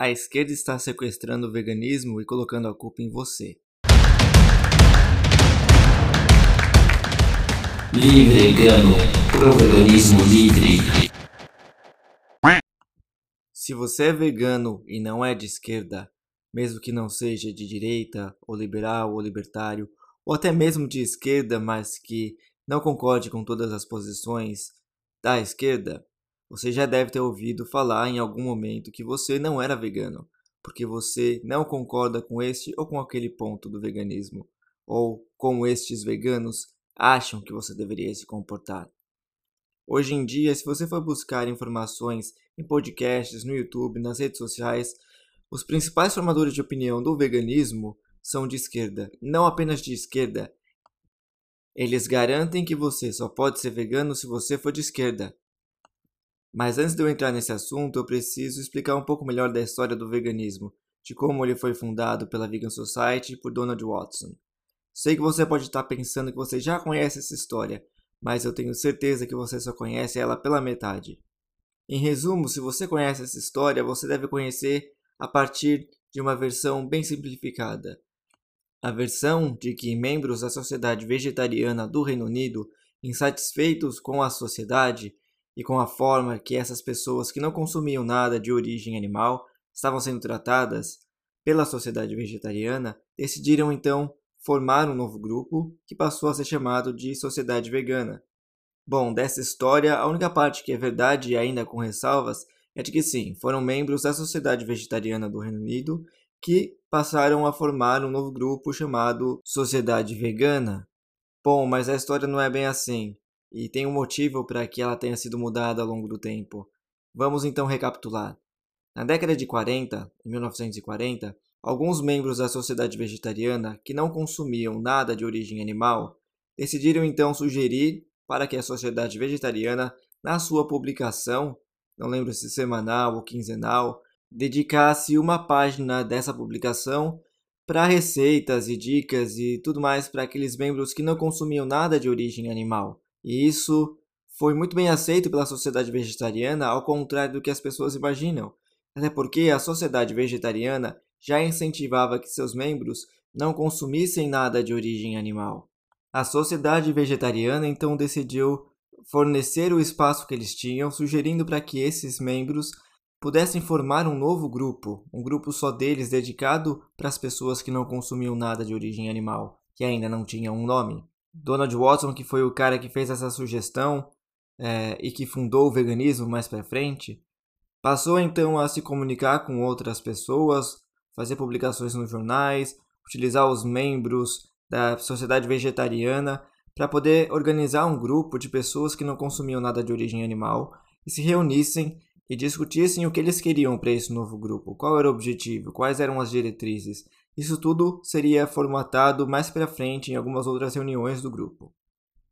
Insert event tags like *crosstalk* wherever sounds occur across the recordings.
A esquerda está sequestrando o veganismo e colocando a culpa em você. Livre Vegano, pro veganismo livre. Se você é vegano e não é de esquerda, mesmo que não seja de direita, ou liberal, ou libertário, ou até mesmo de esquerda, mas que não concorde com todas as posições da esquerda, você já deve ter ouvido falar em algum momento que você não era vegano, porque você não concorda com este ou com aquele ponto do veganismo, ou como estes veganos acham que você deveria se comportar. Hoje em dia, se você for buscar informações em podcasts, no YouTube, nas redes sociais, os principais formadores de opinião do veganismo são de esquerda, não apenas de esquerda. Eles garantem que você só pode ser vegano se você for de esquerda. Mas antes de eu entrar nesse assunto, eu preciso explicar um pouco melhor da história do veganismo, de como ele foi fundado pela Vegan Society por Donald Watson. Sei que você pode estar pensando que você já conhece essa história, mas eu tenho certeza que você só conhece ela pela metade. Em resumo, se você conhece essa história, você deve conhecer a partir de uma versão bem simplificada. A versão de que membros da sociedade vegetariana do Reino Unido, insatisfeitos com a sociedade, e com a forma que essas pessoas que não consumiam nada de origem animal estavam sendo tratadas pela sociedade vegetariana, decidiram então formar um novo grupo que passou a ser chamado de Sociedade Vegana. Bom, dessa história, a única parte que é verdade e ainda com ressalvas é de que sim, foram membros da Sociedade Vegetariana do Reino Unido que passaram a formar um novo grupo chamado Sociedade Vegana. Bom, mas a história não é bem assim e tem um motivo para que ela tenha sido mudada ao longo do tempo. Vamos então recapitular. Na década de 40, em 1940, alguns membros da sociedade vegetariana que não consumiam nada de origem animal decidiram então sugerir para que a sociedade vegetariana, na sua publicação, não lembro se semanal ou quinzenal, dedicasse uma página dessa publicação para receitas e dicas e tudo mais para aqueles membros que não consumiam nada de origem animal. E isso foi muito bem aceito pela sociedade vegetariana, ao contrário do que as pessoas imaginam. Até porque a sociedade vegetariana já incentivava que seus membros não consumissem nada de origem animal. A sociedade vegetariana então decidiu fornecer o espaço que eles tinham, sugerindo para que esses membros pudessem formar um novo grupo, um grupo só deles dedicado para as pessoas que não consumiam nada de origem animal, que ainda não tinham um nome. Donald Watson, que foi o cara que fez essa sugestão é, e que fundou o veganismo mais para frente, passou então a se comunicar com outras pessoas, fazer publicações nos jornais, utilizar os membros da sociedade vegetariana para poder organizar um grupo de pessoas que não consumiam nada de origem animal e se reunissem e discutissem o que eles queriam para esse novo grupo, qual era o objetivo, quais eram as diretrizes, isso tudo seria formatado mais para frente em algumas outras reuniões do grupo.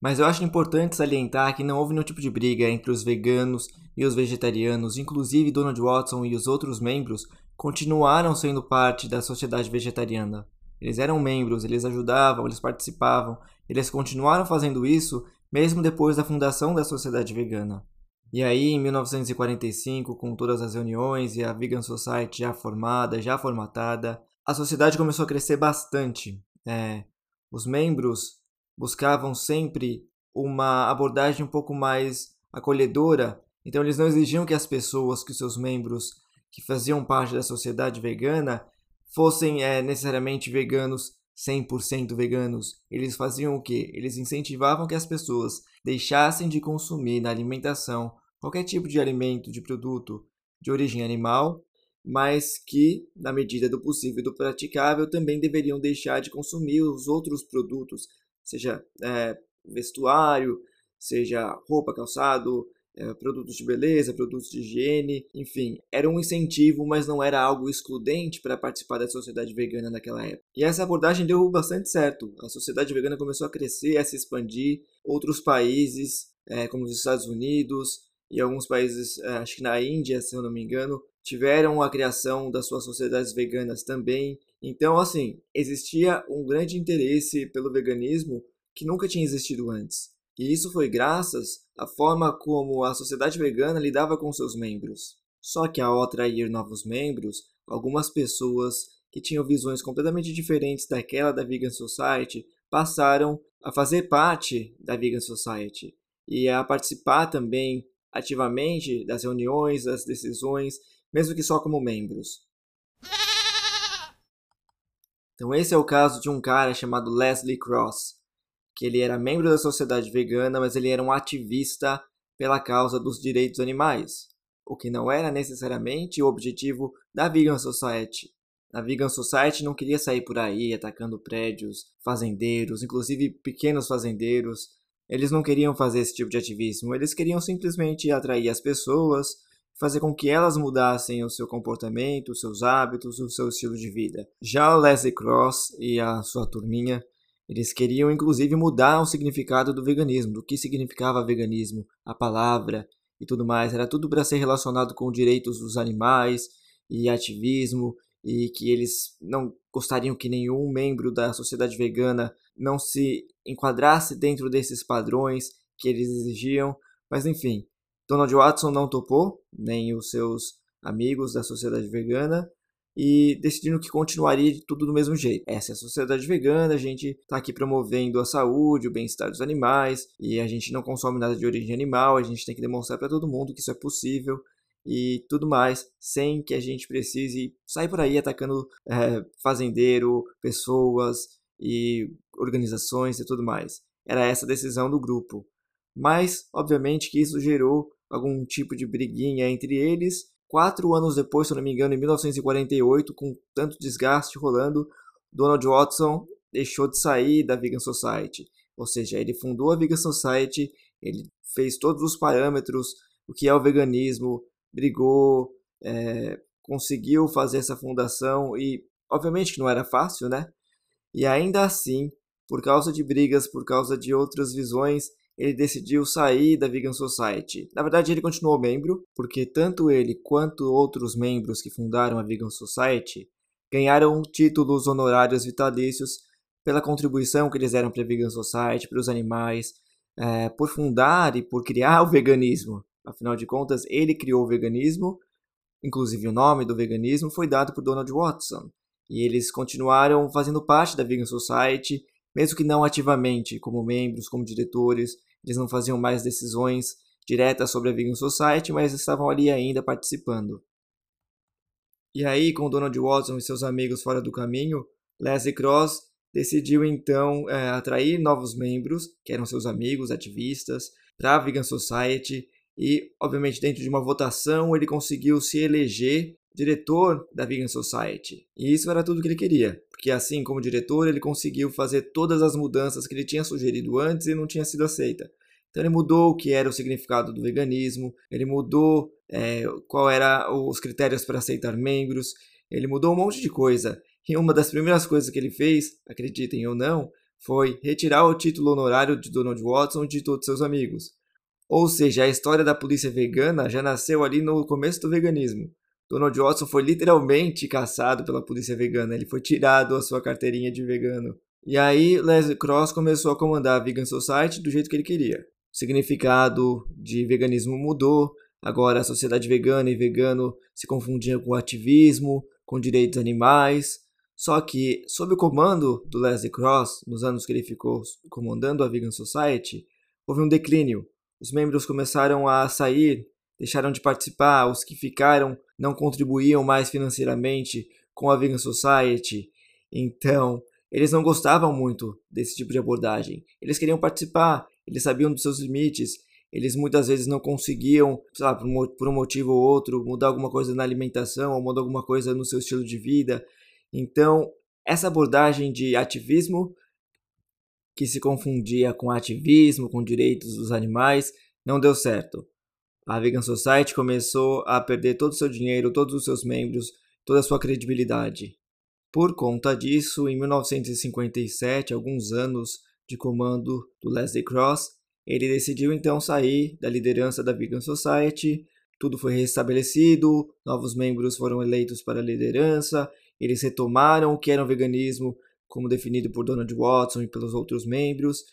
Mas eu acho importante salientar que não houve nenhum tipo de briga entre os veganos e os vegetarianos, inclusive Donald Watson e os outros membros continuaram sendo parte da sociedade vegetariana. Eles eram membros, eles ajudavam, eles participavam, eles continuaram fazendo isso mesmo depois da fundação da sociedade vegana. E aí, em 1945, com todas as reuniões e a Vegan Society já formada, já formatada, a sociedade começou a crescer bastante. É, os membros buscavam sempre uma abordagem um pouco mais acolhedora, então eles não exigiam que as pessoas, que seus membros que faziam parte da sociedade vegana fossem é, necessariamente veganos 100% veganos. Eles faziam o que? Eles incentivavam que as pessoas deixassem de consumir na alimentação qualquer tipo de alimento, de produto de origem animal mas que, na medida do possível e do praticável, também deveriam deixar de consumir os outros produtos, seja é, vestuário, seja roupa, calçado, é, produtos de beleza, produtos de higiene, enfim, era um incentivo, mas não era algo excludente para participar da sociedade vegana naquela época. E essa abordagem deu bastante certo. A sociedade vegana começou a crescer, a se expandir. Outros países, é, como os Estados Unidos e alguns países, é, acho que na Índia, se eu não me engano, tiveram a criação das suas sociedades veganas também. Então, assim, existia um grande interesse pelo veganismo que nunca tinha existido antes. E isso foi graças à forma como a sociedade vegana lidava com seus membros. Só que ao atrair novos membros, algumas pessoas que tinham visões completamente diferentes daquela da Vegan Society passaram a fazer parte da Vegan Society e a participar também ativamente das reuniões, das decisões, mesmo que só como membros. Então esse é o caso de um cara chamado Leslie Cross, que ele era membro da sociedade vegana, mas ele era um ativista pela causa dos direitos animais, o que não era necessariamente o objetivo da Vegan Society. A Vegan Society não queria sair por aí atacando prédios, fazendeiros, inclusive pequenos fazendeiros. Eles não queriam fazer esse tipo de ativismo, eles queriam simplesmente atrair as pessoas, fazer com que elas mudassem o seu comportamento, os seus hábitos, o seu estilo de vida. Já o Leslie Cross e a sua turminha, eles queriam inclusive mudar o significado do veganismo, do que significava veganismo, a palavra e tudo mais. Era tudo para ser relacionado com direitos dos animais e ativismo e que eles não gostariam que nenhum membro da sociedade vegana não se enquadrasse dentro desses padrões que eles exigiam, mas enfim, Donald Watson não topou, nem os seus amigos da sociedade vegana, e decidiram que continuaria tudo do mesmo jeito. Essa é a sociedade vegana, a gente está aqui promovendo a saúde, o bem-estar dos animais, e a gente não consome nada de origem animal, a gente tem que demonstrar para todo mundo que isso é possível, e tudo mais, sem que a gente precise sair por aí atacando é, fazendeiro, pessoas e organizações e tudo mais. Era essa a decisão do grupo. Mas, obviamente, que isso gerou algum tipo de briguinha entre eles. Quatro anos depois, se não me engano, em 1948, com tanto desgaste rolando, Donald Watson deixou de sair da Vegan Society. Ou seja, ele fundou a Vegan Society, ele fez todos os parâmetros, o que é o veganismo, brigou, é, conseguiu fazer essa fundação e, obviamente, que não era fácil, né? E ainda assim, por causa de brigas, por causa de outras visões, ele decidiu sair da Vegan Society. Na verdade, ele continuou membro, porque tanto ele quanto outros membros que fundaram a Vegan Society ganharam títulos honorários vitalícios pela contribuição que eles deram para a Vegan Society, para os animais, é, por fundar e por criar o veganismo. Afinal de contas, ele criou o veganismo, inclusive o nome do veganismo foi dado por Donald Watson. E eles continuaram fazendo parte da Vegan Society, mesmo que não ativamente, como membros, como diretores. Eles não faziam mais decisões diretas sobre a Vegan Society, mas estavam ali ainda participando. E aí, com Donald Watson e seus amigos fora do caminho, Leslie Cross decidiu então é, atrair novos membros, que eram seus amigos, ativistas, para a Vegan Society e, obviamente, dentro de uma votação, ele conseguiu se eleger diretor da Vegan Society. E isso era tudo que ele queria, porque assim como diretor, ele conseguiu fazer todas as mudanças que ele tinha sugerido antes e não tinha sido aceita. Então ele mudou o que era o significado do veganismo, ele mudou é, qual era os critérios para aceitar membros, ele mudou um monte de coisa. E uma das primeiras coisas que ele fez, acreditem ou não, foi retirar o título honorário de Donald Watson de todos seus amigos. Ou seja, a história da polícia vegana já nasceu ali no começo do veganismo. Donald Watson foi literalmente caçado pela polícia vegana, ele foi tirado a sua carteirinha de vegano. E aí Leslie Cross começou a comandar a Vegan Society do jeito que ele queria. O significado de veganismo mudou, agora a sociedade vegana e vegano se confundiam com ativismo, com direitos animais. Só que, sob o comando do Leslie Cross, nos anos que ele ficou comandando a Vegan Society, houve um declínio os membros começaram a sair, deixaram de participar, os que ficaram não contribuíam mais financeiramente com a Vegan Society. Então, eles não gostavam muito desse tipo de abordagem. Eles queriam participar, eles sabiam dos seus limites, eles muitas vezes não conseguiam, sei lá, por um motivo ou outro, mudar alguma coisa na alimentação ou mudar alguma coisa no seu estilo de vida. Então, essa abordagem de ativismo que se confundia com ativismo, com direitos dos animais, não deu certo. A Vegan Society começou a perder todo o seu dinheiro, todos os seus membros, toda a sua credibilidade. Por conta disso, em 1957, alguns anos de comando do Leslie Cross, ele decidiu então sair da liderança da Vegan Society. Tudo foi restabelecido, novos membros foram eleitos para a liderança, eles retomaram o que era o veganismo, como definido por Donald Watson e pelos outros membros,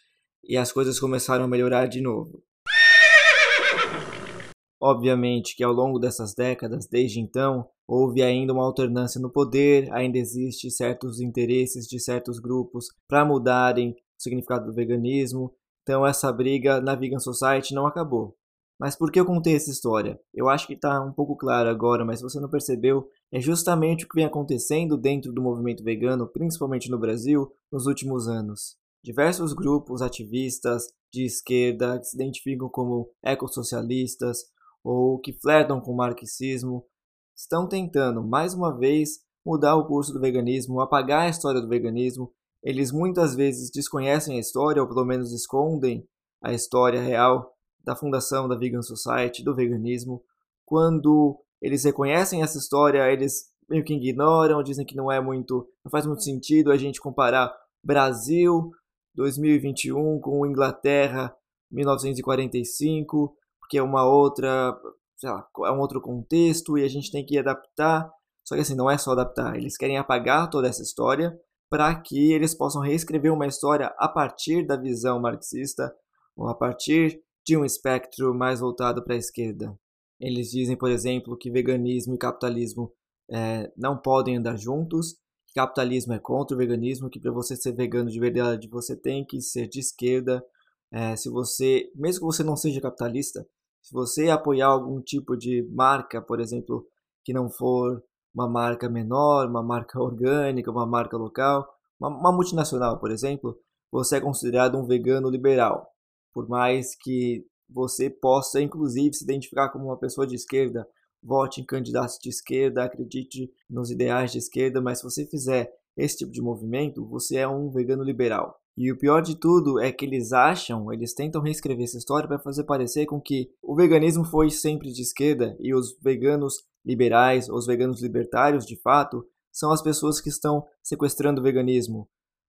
e as coisas começaram a melhorar de novo. Obviamente que ao longo dessas décadas, desde então, houve ainda uma alternância no poder, ainda existe certos interesses de certos grupos para mudarem o significado do veganismo. Então essa briga na Vegan Society não acabou. Mas por que eu contei essa história? Eu acho que está um pouco claro agora, mas se você não percebeu, é justamente o que vem acontecendo dentro do movimento vegano, principalmente no Brasil, nos últimos anos. Diversos grupos ativistas de esquerda que se identificam como ecossocialistas ou que flertam com o marxismo estão tentando, mais uma vez, mudar o curso do veganismo, apagar a história do veganismo. Eles muitas vezes desconhecem a história, ou pelo menos escondem a história real da fundação da Vegan Society, do veganismo. Quando eles reconhecem essa história, eles meio que ignoram, dizem que não é muito, não faz muito sentido a gente comparar Brasil 2021 com Inglaterra 1945, porque é uma outra, sei lá, é um outro contexto e a gente tem que adaptar. Só que assim, não é só adaptar, eles querem apagar toda essa história para que eles possam reescrever uma história a partir da visão marxista ou a partir de um espectro mais voltado para a esquerda. Eles dizem, por exemplo, que veganismo e capitalismo é, não podem andar juntos, que capitalismo é contra o veganismo, que para você ser vegano de verdade você tem que ser de esquerda. É, se você, mesmo que você não seja capitalista, se você apoiar algum tipo de marca, por exemplo, que não for uma marca menor, uma marca *laughs* orgânica, uma marca local, uma, uma multinacional, por exemplo, você é considerado um vegano liberal por mais que você possa, inclusive, se identificar como uma pessoa de esquerda, vote em candidatos de esquerda, acredite nos ideais de esquerda, mas se você fizer esse tipo de movimento, você é um vegano liberal. E o pior de tudo é que eles acham, eles tentam reescrever essa história para fazer parecer com que o veganismo foi sempre de esquerda e os veganos liberais, os veganos libertários, de fato, são as pessoas que estão sequestrando o veganismo,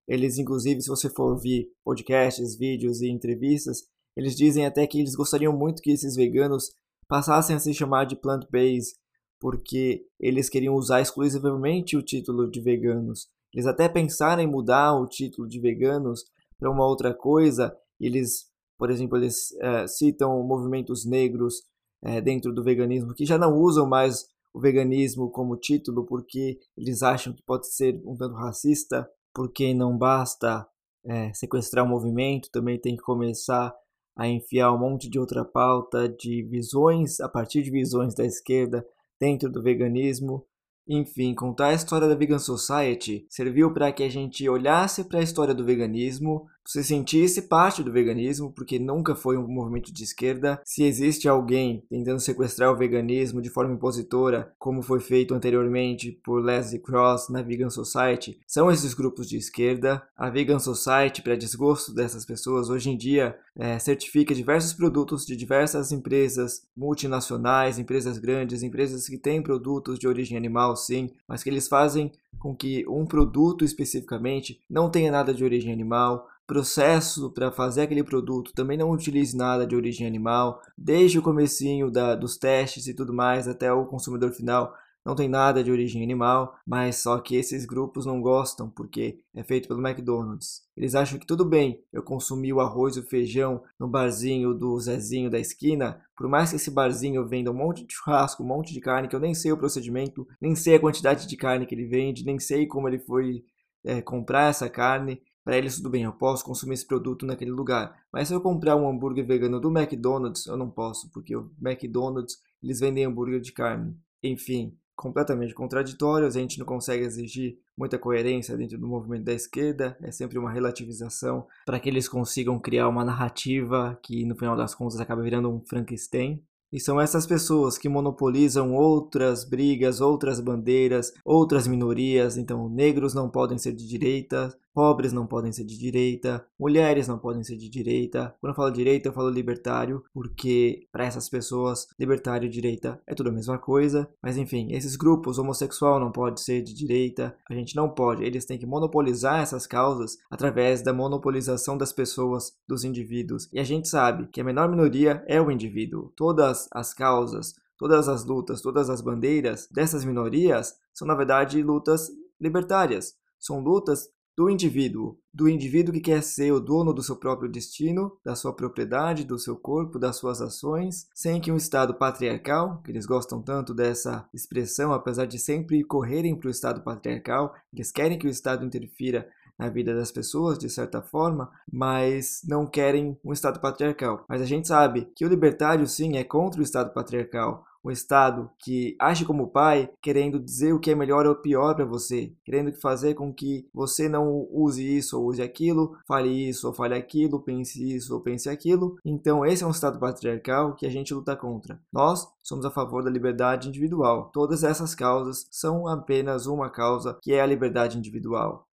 eles, inclusive, se você for ouvir podcasts, vídeos e entrevistas, eles dizem até que eles gostariam muito que esses veganos passassem a se chamar de plant-based, porque eles queriam usar exclusivamente o título de veganos. Eles até pensaram em mudar o título de veganos para uma outra coisa. Eles, por exemplo, eles é, citam movimentos negros é, dentro do veganismo que já não usam mais o veganismo como título porque eles acham que pode ser um tanto racista porque não basta é, sequestrar o movimento, também tem que começar a enfiar um monte de outra pauta de visões, a partir de visões da esquerda, dentro do veganismo, enfim, contar a história da Vegan Society serviu para que a gente olhasse para a história do veganismo, se sentisse parte do veganismo, porque nunca foi um movimento de esquerda. Se existe alguém tentando sequestrar o veganismo de forma impositora, como foi feito anteriormente por Leslie Cross na Vegan Society, são esses grupos de esquerda. A Vegan Society, para desgosto dessas pessoas, hoje em dia é, certifica diversos produtos de diversas empresas multinacionais, empresas grandes, empresas que têm produtos de origem animal, sim, mas que eles fazem com que um produto especificamente não tenha nada de origem animal, processo para fazer aquele produto também não utilize nada de origem animal, desde o comecinho da, dos testes e tudo mais até o consumidor final não tem nada de origem animal, mas só que esses grupos não gostam porque é feito pelo McDonald's. Eles acham que tudo bem eu consumir o arroz e o feijão no barzinho do Zezinho da esquina, por mais que esse barzinho venda um monte de churrasco, um monte de carne, que eu nem sei o procedimento, nem sei a quantidade de carne que ele vende, nem sei como ele foi é, comprar essa carne. Para eles tudo bem, eu posso consumir esse produto naquele lugar. Mas se eu comprar um hambúrguer vegano do McDonald's, eu não posso, porque o McDonald's eles vendem hambúrguer de carne. Enfim, completamente contraditórios, a gente não consegue exigir muita coerência dentro do movimento da esquerda, é sempre uma relativização para que eles consigam criar uma narrativa que no final das contas acaba virando um Frankenstein. E são essas pessoas que monopolizam outras brigas, outras bandeiras, outras minorias. Então, negros não podem ser de direita, pobres não podem ser de direita, mulheres não podem ser de direita. Quando eu falo direita, eu falo libertário, porque para essas pessoas, libertário e direita é tudo a mesma coisa. Mas enfim, esses grupos, homossexual não pode ser de direita, a gente não pode. Eles têm que monopolizar essas causas através da monopolização das pessoas, dos indivíduos. E a gente sabe que a menor minoria é o indivíduo. Todas as causas, todas as lutas, todas as bandeiras dessas minorias são na verdade lutas libertárias. São lutas do indivíduo, do indivíduo que quer ser o dono do seu próprio destino, da sua propriedade, do seu corpo, das suas ações, sem que um Estado patriarcal, que eles gostam tanto dessa expressão, apesar de sempre correrem para o Estado patriarcal, eles querem que o Estado interfira na vida das pessoas, de certa forma, mas não querem um Estado patriarcal. Mas a gente sabe que o libertário, sim, é contra o Estado patriarcal um Estado que age como pai, querendo dizer o que é melhor ou pior para você, querendo fazer com que você não use isso ou use aquilo, fale isso ou fale aquilo, pense isso ou pense aquilo. Então, esse é um Estado patriarcal que a gente luta contra. Nós somos a favor da liberdade individual. Todas essas causas são apenas uma causa, que é a liberdade individual.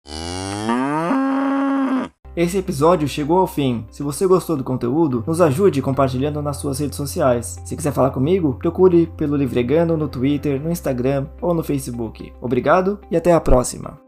Esse episódio chegou ao fim. Se você gostou do conteúdo, nos ajude compartilhando nas suas redes sociais. Se quiser falar comigo, procure pelo Livregano no Twitter, no Instagram ou no Facebook. Obrigado e até a próxima!